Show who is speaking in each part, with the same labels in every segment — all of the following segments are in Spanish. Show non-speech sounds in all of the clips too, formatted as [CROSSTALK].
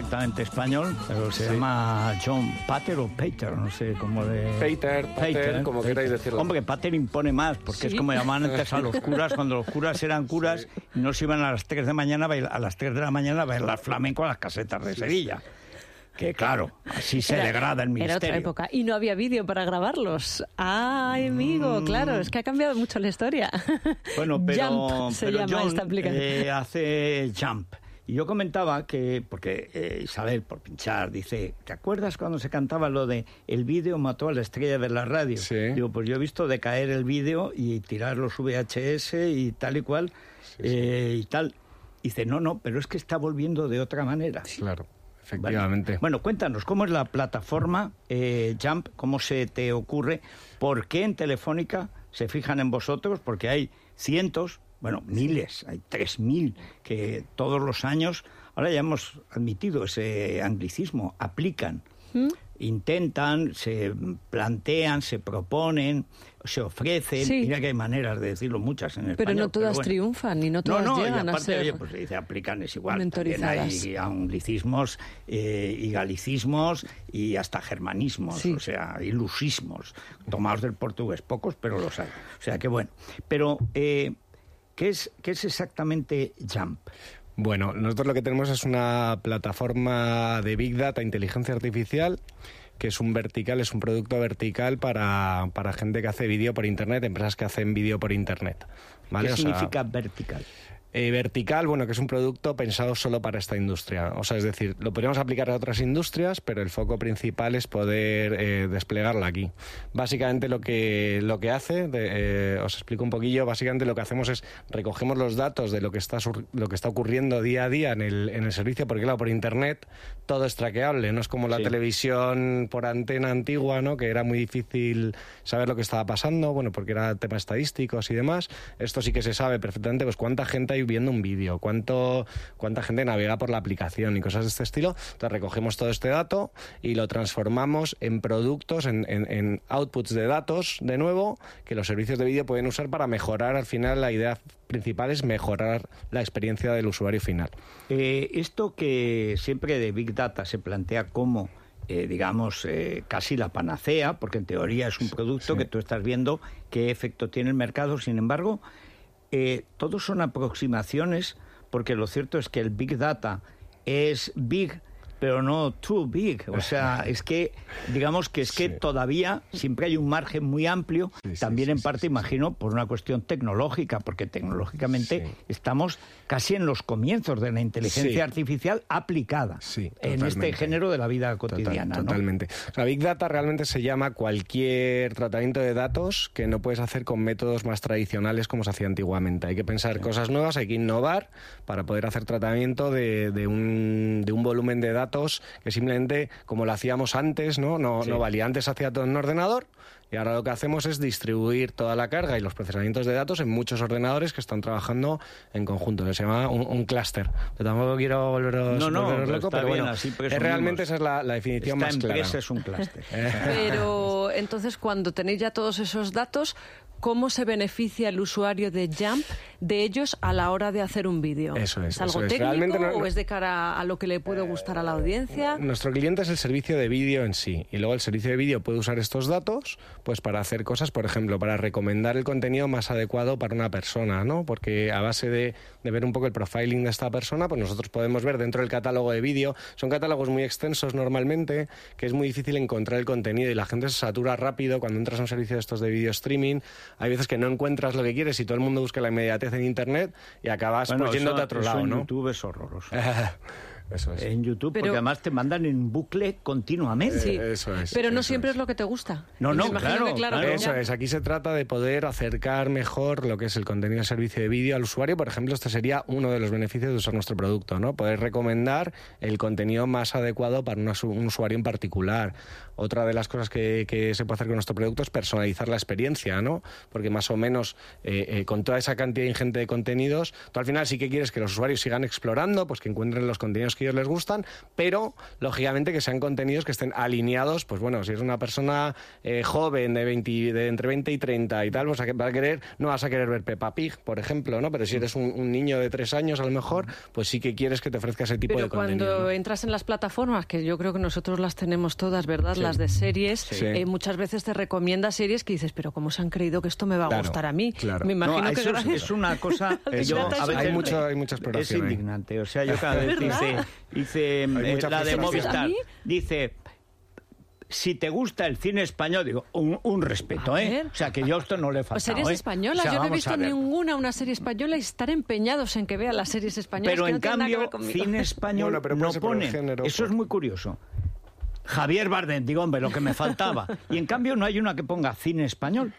Speaker 1: Perfectamente español, pero se
Speaker 2: Sí.
Speaker 1: llama John Pater o Pater, no sé cómo de...
Speaker 2: Pater, Pater, como queráis decirlo.
Speaker 1: Hombre, Pater impone más, porque es como llamaban [LAUGHS] antes a los curas, cuando los curas eran curas y no se iban a las 3 de mañana a, bailar- a las 3 de la mañana a bailar flamenco a las casetas de Sevilla. Que claro, así se
Speaker 3: Era-
Speaker 1: degrada el
Speaker 3: Era
Speaker 1: ministerio.
Speaker 3: otra época. Y no había vídeo para grabarlos. Ay, amigo, claro, es que ha cambiado mucho la historia.
Speaker 1: Mm. Bueno, pero,
Speaker 3: Jump se
Speaker 1: pero
Speaker 3: llama
Speaker 1: John,
Speaker 3: esta aplicación.
Speaker 1: eh, hace Jump. Y yo comentaba que, porque eh, Isabel, por pinchar, dice, ¿te acuerdas cuando se cantaba lo de el vídeo mató a la estrella de la radio?
Speaker 2: Sí.
Speaker 1: Digo, pues yo he visto decaer el vídeo y tirar los VHS y tal y cual, eh, y tal. Dice, no, no, pero es que está volviendo de otra manera.
Speaker 2: Claro,
Speaker 1: Vale.
Speaker 2: efectivamente.
Speaker 1: Bueno, cuéntanos, ¿cómo es la plataforma eh, Jump? ¿Cómo se te ocurre? ¿Por qué en Telefónica se fijan en vosotros? Porque hay cientos, bueno, miles, hay tres mil que todos los años, ahora ya hemos admitido ese anglicismo, aplican.
Speaker 3: ¿Mm?
Speaker 1: Intentan, se plantean, se proponen, se ofrecen.
Speaker 3: Sí.
Speaker 1: Mira que hay maneras de decirlo muchas en
Speaker 3: Pero
Speaker 1: español.
Speaker 3: no todas
Speaker 1: bueno.
Speaker 3: triunfan y no todas
Speaker 1: no, no, y
Speaker 3: llegan a
Speaker 1: aparte,
Speaker 3: ser
Speaker 1: oye, pues se dice aplican es igual. También hay anglicismos eh, y galicismos y hasta germanismos,
Speaker 3: Sí.
Speaker 1: o sea, ilusismos, tomados del portugués, pocos, pero los hay. O sea que bueno. Pero, eh, ¿qué, es, ¿qué es exactamente Jump?
Speaker 2: Bueno, nosotros lo que tenemos es una plataforma de Big Data, inteligencia artificial, que es un vertical, es un producto vertical para, para gente que hace vídeo por Internet, empresas que hacen vídeo por Internet. ¿vale?
Speaker 1: ¿Qué
Speaker 2: O sea,
Speaker 1: significa vertical?
Speaker 2: Eh, vertical, bueno, que es un producto pensado solo para esta industria. O sea, es decir, lo podríamos aplicar a otras industrias, pero el foco principal es poder eh, desplegarla aquí. Básicamente lo que, lo que hace, de- eh, os explico un poquillo, básicamente lo que hacemos es recogemos los datos de lo que está, sur- lo que está ocurriendo día a día en el, en el servicio, porque claro, por Internet todo es traqueable, no es como la
Speaker 1: Sí.
Speaker 2: televisión por antena antigua, ¿no? que era muy difícil saber lo que estaba pasando, bueno, porque era temas estadísticos y demás. Esto sí que se sabe perfectamente, pues cuánta gente hay viendo un vídeo, cuánto, cuánta gente navega por la aplicación y cosas de este estilo. Entonces recogemos todo este dato y lo transformamos en productos, en, en- en outputs de datos, de nuevo, que los servicios de vídeo pueden usar para mejorar, al final la idea principal es mejorar la experiencia del usuario final.
Speaker 1: Eh, esto que siempre de Big Data se plantea como, eh, digamos, eh, casi la panacea, porque en teoría es un producto
Speaker 2: Sí.
Speaker 1: que tú estás viendo qué efecto tiene el mercado, sin embargo, eh, todos son aproximaciones, porque lo cierto es que el Big Data es big, pero no too big. O sea, [LAUGHS] es que, digamos que es que
Speaker 2: Sí.
Speaker 1: todavía siempre hay un margen muy amplio,
Speaker 2: Sí,
Speaker 1: también
Speaker 2: sí,
Speaker 1: en parte, imagino, por una cuestión tecnológica, porque tecnológicamente estamos casi en los comienzos de la inteligencia artificial aplicada en este género de la vida
Speaker 2: Total-
Speaker 1: cotidiana. ¿no?
Speaker 2: Totalmente. La Big Data realmente se llama cualquier tratamiento de datos que no puedes hacer con métodos más tradicionales como se hacía antiguamente. Hay que pensar cosas nuevas, hay que innovar para poder hacer tratamiento de, de un, de un volumen de datos que simplemente, como lo hacíamos antes, no, no,
Speaker 1: Sí.
Speaker 2: no valía. Antes hacía todo en un ordenador y ahora lo que hacemos es distribuir toda la carga y los procesamientos de datos en muchos ordenadores que están trabajando en conjunto. Se llama un, un clúster. Pero tampoco quiero volveros,
Speaker 1: No, no,
Speaker 2: volveros
Speaker 1: pero
Speaker 2: loco, pero
Speaker 1: bien,
Speaker 2: bueno,
Speaker 1: así
Speaker 2: es realmente esa es la, la definición
Speaker 1: Esta
Speaker 2: más clara.
Speaker 1: empresa es un clúster. [LAUGHS]
Speaker 3: Pero entonces, cuando tenéis ya todos esos datos, ¿cómo se beneficia el usuario de Jump de ellos a la hora de hacer un vídeo?
Speaker 2: Eso es,
Speaker 3: algo
Speaker 2: eso es.
Speaker 3: técnico
Speaker 2: Realmente no-
Speaker 3: o es de cara a lo que le puede gustar a la audiencia?
Speaker 2: Nuestro cliente es el servicio de vídeo en sí y luego el servicio de vídeo puede usar estos datos pues para hacer cosas, por ejemplo, para recomendar el contenido más adecuado para una persona, ¿no? Porque a base de, de ver un poco el profiling de esta persona, pues nosotros podemos ver dentro del catálogo de vídeo, son catálogos muy extensos normalmente, que es muy difícil encontrar el contenido y la gente se satura rápido cuando entras a un servicio de estos de vídeo streaming, hay veces que no encuentras lo que quieres y todo el mundo busca la inmediatez en internet y acabas
Speaker 1: Bueno,
Speaker 2: pues yéndote a otro lado, ¿no?
Speaker 1: YouTube es horroroso. [LAUGHS]
Speaker 2: Eso es.
Speaker 1: En YouTube,
Speaker 3: Pero-
Speaker 1: porque además te mandan en bucle continuamente.
Speaker 3: Sí.
Speaker 2: Eso es,
Speaker 3: Pero no siempre
Speaker 2: es.
Speaker 3: es. lo que te gusta.
Speaker 1: No, no, claro,
Speaker 3: que, claro,
Speaker 1: claro.
Speaker 2: Eso
Speaker 3: ya-
Speaker 2: es, aquí se trata de poder acercar mejor lo que es el contenido de servicio de vídeo al usuario. Por ejemplo, este sería uno de los beneficios de usar nuestro producto, ¿no? Poder recomendar el contenido más adecuado para una un usuario en particular. Otra de las cosas que, que se puede hacer con nuestro producto es personalizar la experiencia, ¿no? Porque más o menos eh, eh, con toda esa cantidad ingente de contenidos, tú al final sí que quieres que los usuarios sigan explorando, pues que encuentren los contenidos que ellos les gustan, pero lógicamente que sean contenidos que estén alineados, pues bueno, si es una persona eh, joven de, 20, de entre 20 y 30 y tal, pues a que- va a querer, no vas a querer ver Peppa Pig, por ejemplo, ¿no? Pero si eres un, un niño de 3 años a lo mejor, pues sí que quieres que te ofrezca ese tipo
Speaker 3: Pero
Speaker 2: de contenido.
Speaker 3: cuando
Speaker 2: ¿no?
Speaker 3: entras en las plataformas, que yo creo que nosotros las tenemos todas, ¿verdad? Las de series,
Speaker 2: Sí.
Speaker 3: eh, muchas veces te recomienda series que dices, pero ¿cómo se han creído que esto me va a
Speaker 2: Claro,
Speaker 3: gustar a mí?
Speaker 2: claro.
Speaker 3: Me
Speaker 1: No,
Speaker 3: imagino que
Speaker 1: eso es, es una cosa [LAUGHS] yo
Speaker 3: es
Speaker 1: a veces
Speaker 2: Hay mucho- hay mucha
Speaker 1: es
Speaker 2: exploración ahí.
Speaker 1: indignante. O sea, yo cada vez. [LAUGHS] [LAUGHS] hice eh, la de. Movistar, dice si te gusta el cine español, digo, un, un respeto, ¿eh? O sea, que yo a esto no le
Speaker 3: O
Speaker 1: faltado,
Speaker 3: series
Speaker 1: ¿eh?
Speaker 3: españolas,
Speaker 1: O sea,
Speaker 3: yo no he visto ninguna una serie española y estar empeñados en que vean las series españolas.
Speaker 1: Pero
Speaker 3: que
Speaker 1: en
Speaker 3: no
Speaker 1: cambio, cine español
Speaker 2: Bueno, pero
Speaker 1: no pone.
Speaker 2: género,
Speaker 1: Eso
Speaker 2: por-
Speaker 1: es muy curioso. Javier Bardem, digo, hombre, lo que me faltaba. Y en cambio no hay una que ponga cine español.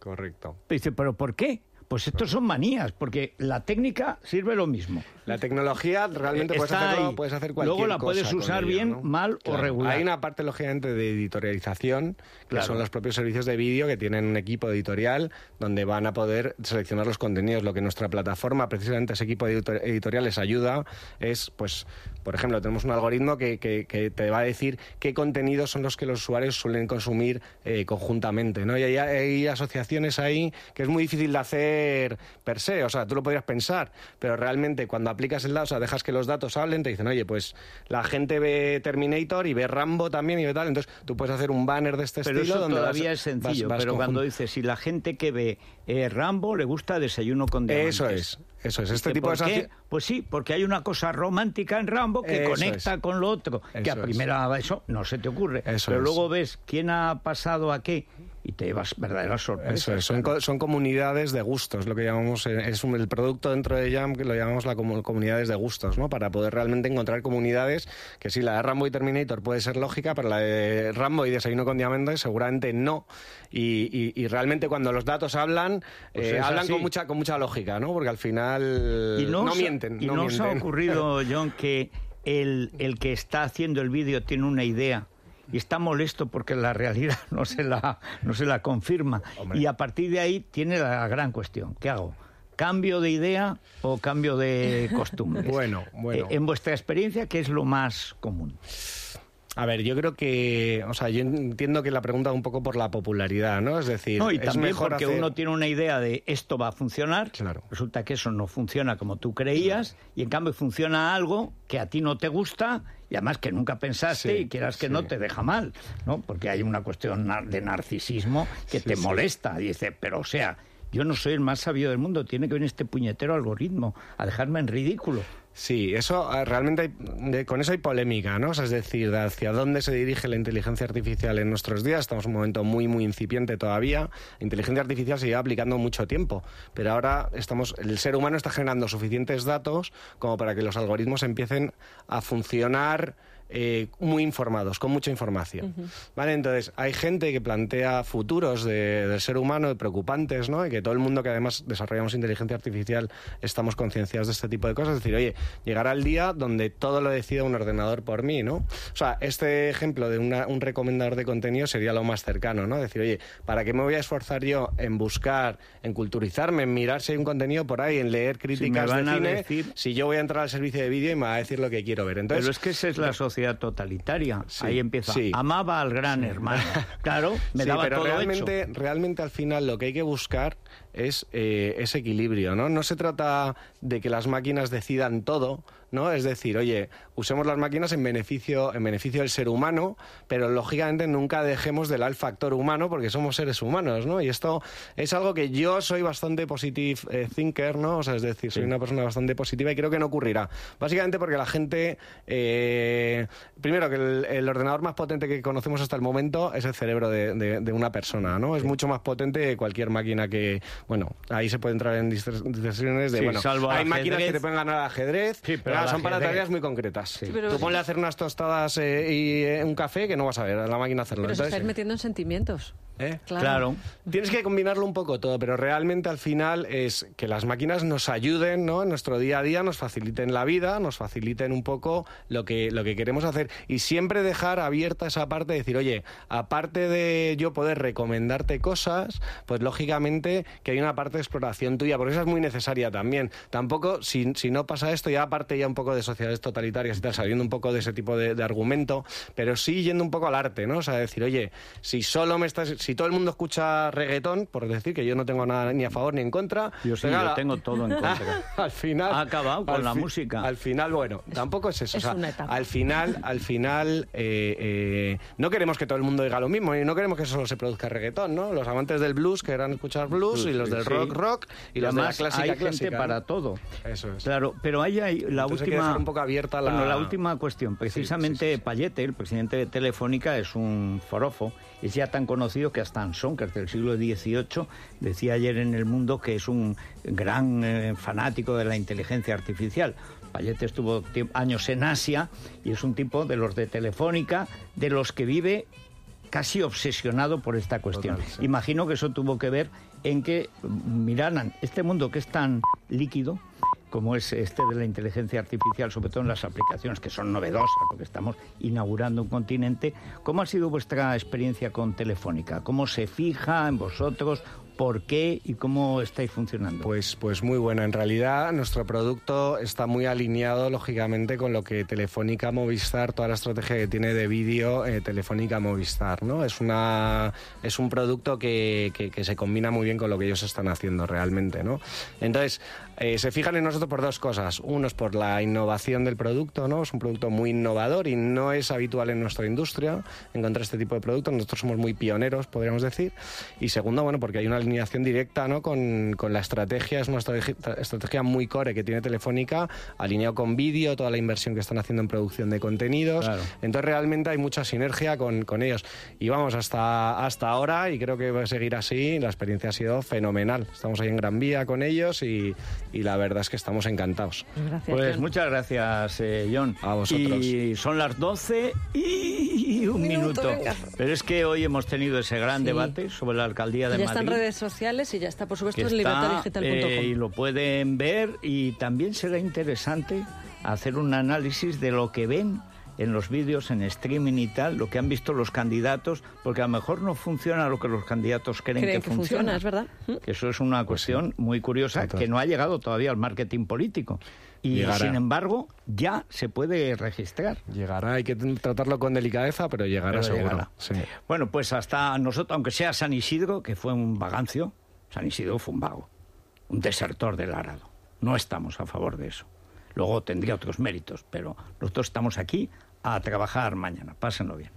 Speaker 2: Correcto.
Speaker 1: Dice, ¿pero por qué? Pues estos son manías, porque la técnica sirve lo mismo.
Speaker 2: La tecnología realmente puedes,
Speaker 1: Está
Speaker 2: hacerlo, puedes hacer cualquier
Speaker 1: Luego la puedes
Speaker 2: cosa
Speaker 1: usar
Speaker 2: ella,
Speaker 1: bien,
Speaker 2: ¿no?
Speaker 1: mal o regular.
Speaker 2: Hay una parte, lógicamente, de editorialización, que
Speaker 1: Claro.
Speaker 2: son los propios servicios de vídeo que tienen un equipo editorial donde van a poder seleccionar los contenidos. Lo que nuestra plataforma, precisamente ese equipo editor- editorial les ayuda es, pues, por ejemplo, tenemos un algoritmo que, que- que te va a decir qué contenidos son los que los usuarios suelen consumir eh, conjuntamente, ¿no? Y hay, hay asociaciones ahí que es muy difícil de hacer per se, o sea, tú lo podrías pensar, pero realmente cuando aplicas el dato, o sea, dejas que los datos hablen, te dicen, oye, pues la gente ve Terminator y ve Rambo también y ve tal, entonces tú puedes hacer un banner de este
Speaker 1: Pero
Speaker 2: estilo
Speaker 1: eso
Speaker 2: donde vas-
Speaker 1: todavía es sencillo.
Speaker 2: vas- vas
Speaker 1: pero cuando dices, si la gente que ve eh, Rambo le gusta desayuno con diamantes.
Speaker 2: Eso es, eso es. Este tipo de
Speaker 1: ¿por qué? Pues sí, porque hay una cosa romántica en Rambo que
Speaker 2: Eso
Speaker 1: conecta
Speaker 2: es.
Speaker 1: con lo otro. que a
Speaker 2: Eso es.
Speaker 1: primera eso no se te ocurre.
Speaker 2: Eso
Speaker 1: pero
Speaker 2: es.
Speaker 1: luego ves quién ha pasado a qué y te llevas verdaderas sorpresas.
Speaker 2: Eso es, son,
Speaker 1: claro.
Speaker 2: co- son comunidades de gustos, lo que llamamos, eh, es un- el producto dentro de Jam que lo llamamos la comu- comunidades de gustos, ¿no? Para poder realmente encontrar comunidades que sí, la de Rambo y Terminator puede ser lógica, pero la de Rambo y Desayuno con Diamantes seguramente no. Y, y- y realmente cuando los datos hablan,
Speaker 1: Pues
Speaker 2: eh,
Speaker 1: es
Speaker 2: hablan
Speaker 1: así.
Speaker 2: con mucha, con mucha lógica, ¿no? Porque al final
Speaker 1: Y no,
Speaker 2: no
Speaker 1: os ha-
Speaker 2: mienten.
Speaker 1: Y
Speaker 2: no
Speaker 1: no os ha ocurrido, [LAUGHS] John, que el, el que está haciendo el vídeo tiene una idea y está molesto porque la realidad [LAUGHS] no se la, no se la confirma.
Speaker 2: Hombre.
Speaker 1: Y a partir de ahí tiene la gran cuestión. ¿Qué hago? ¿Cambio de idea o cambio de [LAUGHS] costumbre?
Speaker 2: Bueno, bueno.
Speaker 1: en vuestra experiencia, ¿qué es lo más común?
Speaker 2: A ver, yo creo que, o sea, yo entiendo que la pregunta un poco por la popularidad, ¿no? Es decir,
Speaker 1: No, y
Speaker 2: es
Speaker 1: también
Speaker 2: mejor
Speaker 1: porque
Speaker 2: hacer-
Speaker 1: uno tiene una idea de esto va a funcionar,
Speaker 2: Claro.
Speaker 1: resulta que eso no funciona como tú creías, y en cambio funciona algo que a ti no te gusta y además que nunca pensaste
Speaker 2: Sí,
Speaker 1: y quieras que
Speaker 2: sí.
Speaker 1: no te deja mal, ¿no? Porque hay una cuestión de narcisismo que
Speaker 2: Sí,
Speaker 1: te molesta. Y dice, pero o sea, yo no soy el más sabio del mundo, tiene que venir este puñetero algoritmo a dejarme en ridículo.
Speaker 2: Sí, eso eh, realmente hay- de- con eso hay polémica, ¿no? O sea, es decir, de hacia dónde se dirige la inteligencia artificial en nuestros días. Estamos en un momento muy, muy incipiente todavía. La inteligencia artificial se lleva aplicando mucho tiempo, pero ahora estamos, el ser humano está generando suficientes datos como para que los algoritmos empiecen a funcionar eh, muy informados, con mucha información. ¿Vale? Entonces, hay gente que plantea futuros de- del ser humano preocupantes, ¿no? Y que todo el mundo que además desarrollamos inteligencia artificial estamos concienciados de este tipo de cosas. Es decir, oye, llegará el día donde todo lo decida un ordenador por mí, ¿no? O sea, este ejemplo de una- un recomendador de contenido sería lo más cercano, ¿no? Decir, oye, ¿para qué me voy a esforzar yo en buscar, en culturizarme, en mirar si hay un contenido por ahí, en leer críticas
Speaker 1: van
Speaker 2: de
Speaker 1: a
Speaker 2: cine,
Speaker 1: decir-
Speaker 2: si yo voy a entrar al servicio de vídeo y me va a decir lo que quiero ver? Entonces,
Speaker 1: Pero es que esa es la sociedad totalitaria.
Speaker 2: Sí,
Speaker 1: Ahí empieza.
Speaker 2: sí.
Speaker 1: Amaba al gran hermano. [LAUGHS] Claro, me daba
Speaker 2: pero
Speaker 1: todo
Speaker 2: realmente,
Speaker 1: hecho.
Speaker 2: realmente al final lo que hay que buscar es eh, ese equilibrio, ¿no? No se trata de que las máquinas decidan todo, ¿no? Es decir, oye, usemos las máquinas en beneficio, en beneficio del ser humano, pero lógicamente nunca dejemos de lado el factor humano porque somos seres humanos, ¿no? Y esto es algo que yo soy bastante positive eh, thinker, ¿no? O sea, es decir, soy una persona bastante positiva y creo que no ocurrirá. Básicamente porque la gente, eh, primero que el, el ordenador más potente que conocemos hasta el momento es el cerebro de, de- de una persona, ¿no? Es mucho más potente que cualquier máquina que, bueno, ahí se puede entrar en distorsiones de,
Speaker 1: Sí,
Speaker 2: bueno,
Speaker 1: salvo
Speaker 2: hay máquinas que te pueden ganar al ajedrez,
Speaker 1: Sí, pero al
Speaker 2: son para tareas muy concretas.
Speaker 3: pero-
Speaker 2: Tú ponle a hacer unas tostadas eh, y eh, un café que no vas a ver a la máquina hacerlo.
Speaker 3: Pero se
Speaker 2: Entonces,
Speaker 3: estáis metiendo en sentimientos.
Speaker 2: ¿eh?
Speaker 1: Claro.
Speaker 2: Tienes que combinarlo un poco todo, pero realmente al final es que las máquinas nos ayuden ¿no? en nuestro día a día, nos faciliten la vida, nos faciliten un poco lo que, lo que queremos hacer y siempre dejar abierta esa parte de decir, oye, aparte de yo poder recomendarte cosas, pues lógicamente que hay una parte de exploración tuya, porque esa es muy necesaria también. Tampoco, si, si no pasa esto, ya aparte ya un poco de sociedades totalitarias y tal, saliendo un poco de ese tipo de, de argumento, pero sí yendo un poco al arte, ¿no? O sea, decir, oye, si solo me estás, si todo el mundo escucha reggaetón, por decir que yo no tengo nada ni a favor ni en contra,
Speaker 1: Yo sí,
Speaker 2: pues
Speaker 1: yo tengo todo en contra. [LAUGHS]
Speaker 2: al final
Speaker 1: Ha acabado con la
Speaker 2: fi-
Speaker 1: música.
Speaker 2: Al final, bueno, tampoco es eso.
Speaker 3: es
Speaker 2: o sea,
Speaker 3: una etapa.
Speaker 2: al final, al final, eh, eh, no queremos que todo el mundo diga lo mismo y no queremos que solo se produzca reggaetón, ¿no? Los amantes del blues querrán escuchar blues y los del rock rock y, los
Speaker 1: además
Speaker 2: de la clásica
Speaker 1: hay gente para todo.
Speaker 2: Eso es.
Speaker 1: Claro, pero ahí hay la
Speaker 2: Entonces hay que
Speaker 1: última
Speaker 2: dejar un poco abierta la-
Speaker 1: Bueno, la última cuestión. Precisamente Payete, el presidente de Telefónica, es un forofo. Es ya tan conocido que hasta Anson, que es del siglo XVIII, decía ayer en El Mundo que es un gran eh, fanático de la inteligencia artificial. Payete estuvo años en Asia y es un tipo de los de Telefónica, de los que vive casi obsesionado por esta cuestión.
Speaker 2: Total, sí.
Speaker 1: Imagino que eso tuvo que ver en que mm, miraran este mundo que es tan líquido como es este de la inteligencia artificial, sobre todo en las aplicaciones que son novedosas, porque estamos inaugurando un continente. ¿Cómo ha sido vuestra experiencia con Telefónica? ¿Cómo se fija en vosotros? ¿Por qué? ¿Y cómo estáis funcionando?
Speaker 2: Pues, pues muy bueno. En realidad, nuestro producto está muy alineado, lógicamente, con lo que Telefónica Movistar, toda la estrategia que tiene de vídeo eh, Telefónica Movistar, ¿no? Es, una, es un producto que, que- que se combina muy bien con lo que ellos están haciendo realmente, ¿no? Entonces, eh, se fijan en nosotros por dos cosas. Uno es por la innovación del producto, ¿no? Es un producto muy innovador y no es habitual en nuestra industria encontrar este tipo de productos. Nosotros somos muy pioneros, podríamos decir. Y segundo, bueno, porque hay una alineación directa, ¿no? Con, con la estrategia, es una estrategia, muy core que tiene Telefónica, alineado con vídeo, toda la inversión que están haciendo en producción de contenidos.
Speaker 1: Claro.
Speaker 2: Entonces realmente hay mucha sinergia con, con ellos. Y vamos hasta, hasta ahora y creo que va a seguir así. La experiencia ha sido fenomenal. Estamos ahí en Gran Vía con ellos y, y la verdad es que estamos encantados.
Speaker 3: Gracias.
Speaker 1: Pues
Speaker 3: John.
Speaker 1: muchas gracias, eh, John.
Speaker 2: A vosotros.
Speaker 1: Y son las 12 y un
Speaker 3: minuto.
Speaker 1: Pero es que hoy hemos tenido ese gran
Speaker 3: Sí.
Speaker 1: debate sobre la alcaldía de
Speaker 3: ya
Speaker 1: Madrid.
Speaker 3: Redes sociales y ya está, por supuesto, en
Speaker 1: está,
Speaker 3: libertadigital.com.
Speaker 1: eh, y lo pueden ver y también será interesante hacer un análisis de lo que ven en los vídeos, en streaming y tal, lo que han visto los candidatos, porque a lo mejor no funciona lo que los candidatos creen,
Speaker 3: Creen
Speaker 1: que,
Speaker 3: que funciona, es verdad.
Speaker 1: Que eso es una cuestión muy curiosa que no ha llegado todavía al marketing político. Y
Speaker 2: Llegará.
Speaker 1: sin embargo, ya se puede registrar.
Speaker 2: Llegará, hay que tratarlo con delicadeza, pero llegará
Speaker 1: Pero
Speaker 2: seguro.
Speaker 1: llegará.
Speaker 2: Sí.
Speaker 1: Bueno, pues hasta nosotros, aunque sea San Isidro, que fue un vagancio, San Isidro fue un vago, un desertor del arado. No estamos a favor de eso. Luego tendría otros méritos, pero nosotros estamos aquí a trabajar mañana. Pásenlo bien.